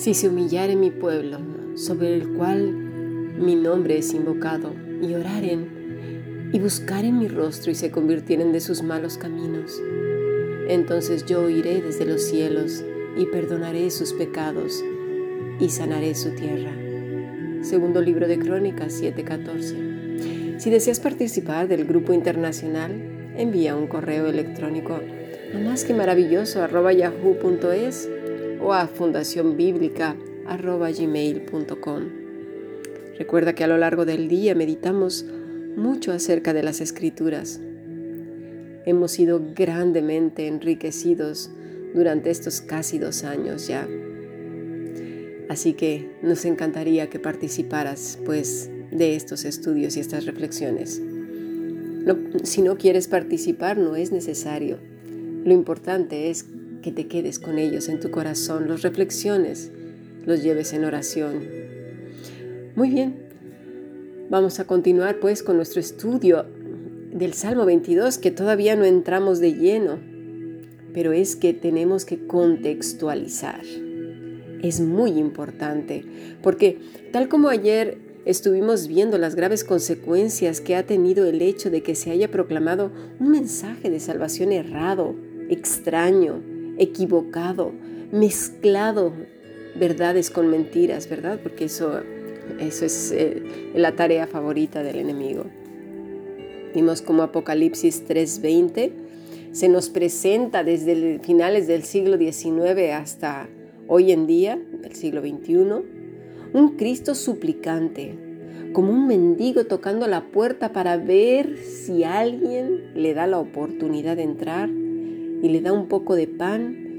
Si se humillare mi pueblo, sobre el cual mi nombre es invocado, y oraren, y buscaren mi rostro y se convirtieren de sus malos caminos, entonces yo oiré desde los cielos y perdonaré sus pecados y sanaré su tierra. Segundo libro de Crónicas 7:14. Si deseas participar del grupo internacional, envía un correo electrónico a más que maravilloso o a fundacionbiblica.gmail.com. Recuerda que a lo largo del día meditamos mucho acerca de las escrituras. Hemos sido grandemente enriquecidos durante estos casi dos años ya. Así que nos encantaría que participaras pues de estos estudios y estas reflexiones. si no quieres participar no es necesario. Lo importante es que te quedes con ellos en tu corazón, los reflexiones, los lleves en oración. Muy bien, vamos a continuar pues con nuestro estudio del Salmo 22 que todavía no entramos de lleno, pero es que tenemos que contextualizar. Es muy importante porque tal como ayer estuvimos viendo las graves consecuencias que ha tenido el hecho de que se haya proclamado un mensaje de salvación errado, extraño, equivocado, mezclado verdades con mentiras, ¿verdad? Porque eso, eso es eh, la tarea favorita del enemigo. Vimos como Apocalipsis 3:20 se nos presenta desde finales del siglo XIX hasta hoy en día, el siglo XXI, un Cristo suplicante, como un mendigo tocando la puerta para ver si alguien le da la oportunidad de entrar y le da un poco de pan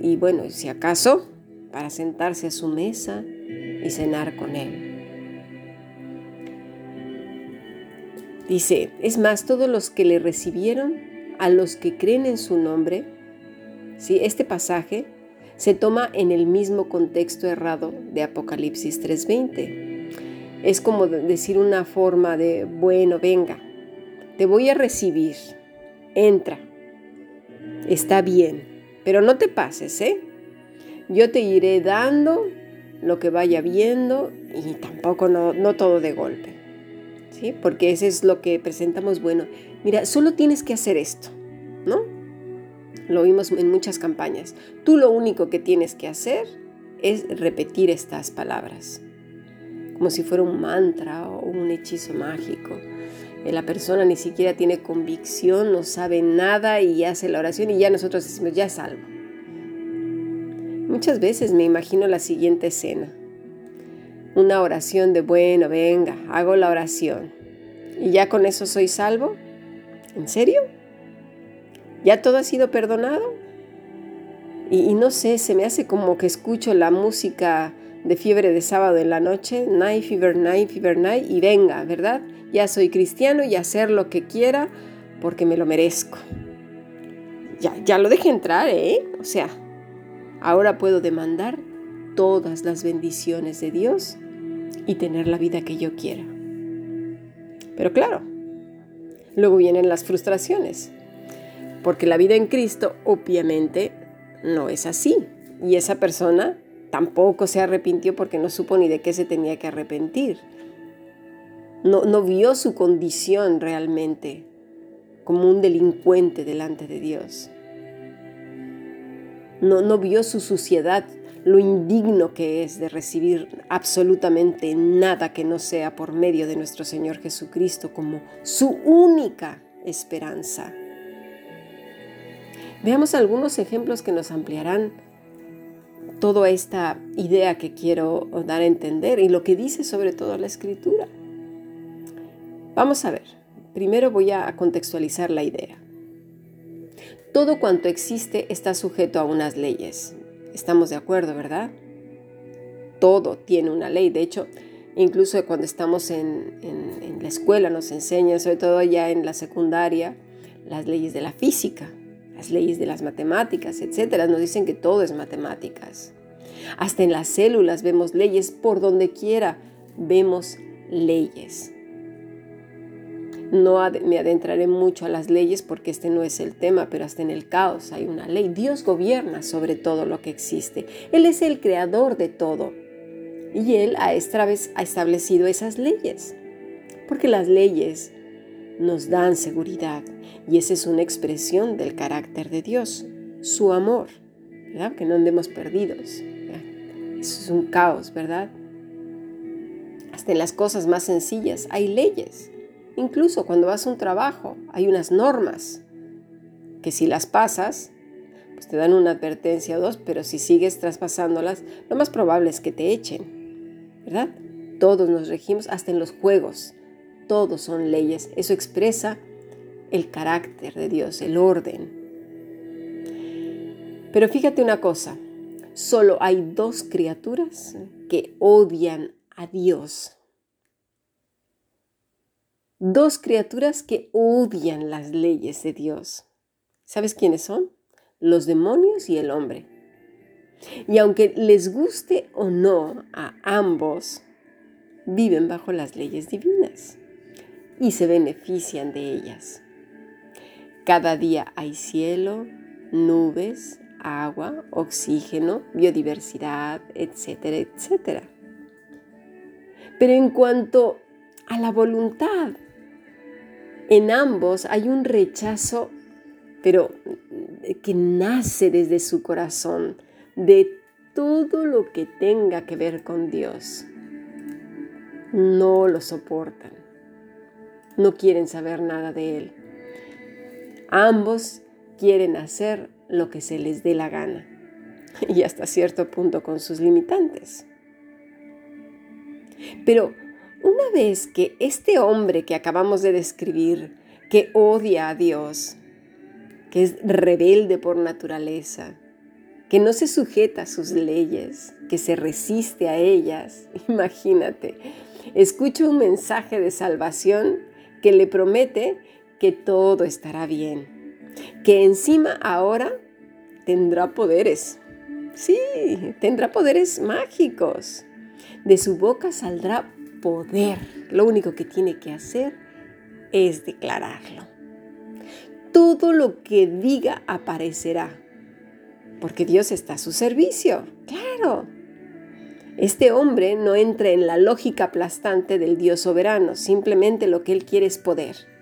y bueno, si acaso, para sentarse a su mesa y cenar con él. Dice, es más, todos los que le recibieron, a los que creen en su nombre, ¿sí? este pasaje se toma en el mismo contexto errado de Apocalipsis 3:20. Es como decir una forma de, bueno, venga, te voy a recibir, entra, está bien, pero no te pases, ¿eh? Yo te iré dando lo que vaya viendo y tampoco no, todo de golpe, ¿sí? Porque eso es lo que presentamos, bueno, mira, solo tienes que hacer esto, ¿no? Lo vimos en muchas campañas. Tú lo único que tienes que hacer es repetir estas palabras, como si fuera un mantra o un hechizo mágico la persona ni siquiera tiene convicción, no sabe nada y hace la oración y ya nosotros decimos, ya salvo. Muchas veces me imagino la siguiente escena. Una oración de, bueno, venga, hago la oración. ¿Y ya con eso soy salvo? ¿En serio? ¿Ya todo ha sido perdonado? Y, y no sé, se me hace como que escucho la música de fiebre de sábado en la noche, night fever, night fever, night, y venga, ¿verdad? ya soy cristiano y hacer lo que quiera porque me lo merezco. Ya, ya lo dejé entrar, ¿eh? O sea, ahora puedo demandar todas las bendiciones de Dios y tener la vida que yo quiera. Pero claro, luego vienen las frustraciones, porque la vida en Cristo obviamente no es así. Y esa persona tampoco se arrepintió porque no supo ni de qué se tenía que arrepentir no, vio su condición realmente como un delincuente delante de Dios. No, no vio su suciedad, lo indigno que es de recibir absolutamente nada que no sea por medio de nuestro Señor Jesucristo como su única esperanza. Veamos algunos ejemplos que nos ampliarán toda esta idea que quiero dar a entender y lo que dice sobre todo la Escritura. Vamos a ver, primero voy a contextualizar la idea. Todo cuanto existe está sujeto a unas leyes. Estamos de acuerdo, ¿verdad? Todo tiene una ley. De hecho, incluso cuando estamos en, la escuela nos enseñan, sobre todo ya en la secundaria, las leyes de la física, las leyes de las matemáticas, etc. Nos dicen que todo es matemáticas. Hasta en las células vemos leyes, por donde quiera vemos leyes. No me adentraré mucho a las leyes porque este no es el tema, pero hasta en el caos hay una ley. Dios gobierna sobre todo lo que existe. Él es el creador de todo. Y Él ha establecido esas leyes. Porque las leyes nos dan seguridad y esa es una expresión del carácter de Dios, su amor. Que no andemos perdidos. Eso es un caos, ¿verdad? Hasta en las cosas más sencillas hay leyes. Incluso cuando vas a un trabajo hay unas normas que si las pasas, pues te dan una advertencia o dos, pero si sigues traspasándolas, lo más probable es que te echen, ¿verdad? Todos nos regimos, hasta en los juegos, todos son leyes. Eso expresa el carácter de Dios, el orden. Pero fíjate una cosa, solo hay dos criaturas que odian a Dios. Dos criaturas que odian las leyes de Dios. ¿Sabes quiénes son? Los demonios y el hombre. Y aunque les guste o no a ambos, viven bajo las leyes divinas y se benefician de ellas. Cada día hay cielo, nubes, agua, oxígeno, biodiversidad, etcétera, etcétera. Pero en cuanto a la voluntad, en ambos hay un rechazo, pero que nace desde su corazón, de todo lo que tenga que ver con Dios. No lo soportan. No quieren saber nada de Él. Ambos quieren hacer lo que se les dé la gana y hasta cierto punto con sus limitantes. Pero una vez que este hombre que acabamos de describir, que odia a Dios, que es rebelde por naturaleza, que no se sujeta a sus leyes, que se resiste a ellas, imagínate, escucha un mensaje de salvación que le promete que todo estará bien, que encima ahora tendrá poderes. Sí, tendrá poderes mágicos. De su boca saldrá poder. Lo único que tiene que hacer es declararlo. Todo lo que diga aparecerá, porque Dios está a su servicio. Claro. Este hombre no entra en la lógica aplastante del Dios soberano, simplemente lo que él quiere es poder.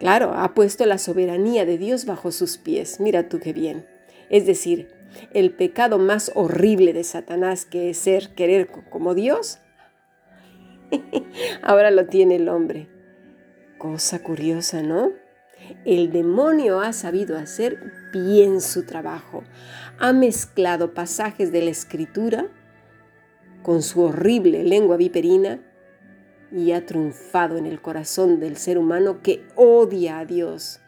Claro, ha puesto la soberanía de Dios bajo sus pies. Mira tú qué bien. Es decir, el pecado más horrible de Satanás, que es ser querer como Dios, ahora lo tiene el hombre. Cosa curiosa, ¿no? El demonio ha sabido hacer bien su trabajo. Ha mezclado pasajes de la escritura con su horrible lengua viperina y ha triunfado en el corazón del ser humano que odia a Dios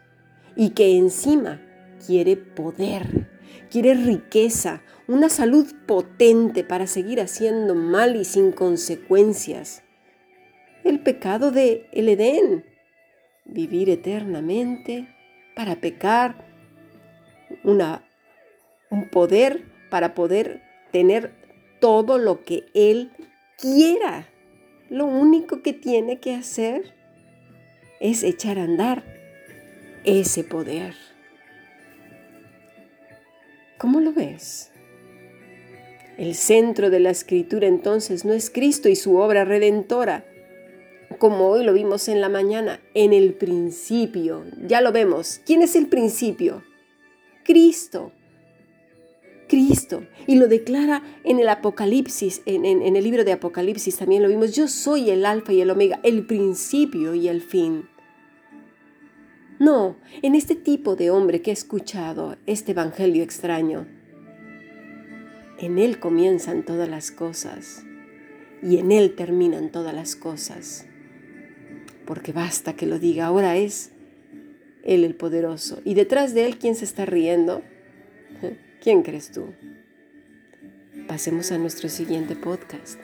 y que encima quiere poder, quiere riqueza, una salud potente para seguir haciendo mal y sin consecuencias. El pecado de el Edén, vivir eternamente para pecar, una, un poder para poder tener todo lo que Él quiera lo único que tiene que hacer es echar a andar ese poder. ¿Cómo lo ves? El centro de la escritura entonces no es Cristo y su obra redentora, como hoy lo vimos en la mañana, en el principio. Ya lo vemos. ¿Quién es el principio? Cristo. Cristo y lo declara en el Apocalipsis, en, el libro de Apocalipsis también lo vimos, yo soy el alfa y el omega, el principio y el fin. No, en este tipo de hombre que ha escuchado este Evangelio extraño, en él comienzan todas las cosas y en él terminan todas las cosas. Porque basta que lo diga, ahora es él el poderoso. Y detrás de él, ¿quién se está riendo? ¿Quién crees tú? Pasemos a nuestro siguiente podcast.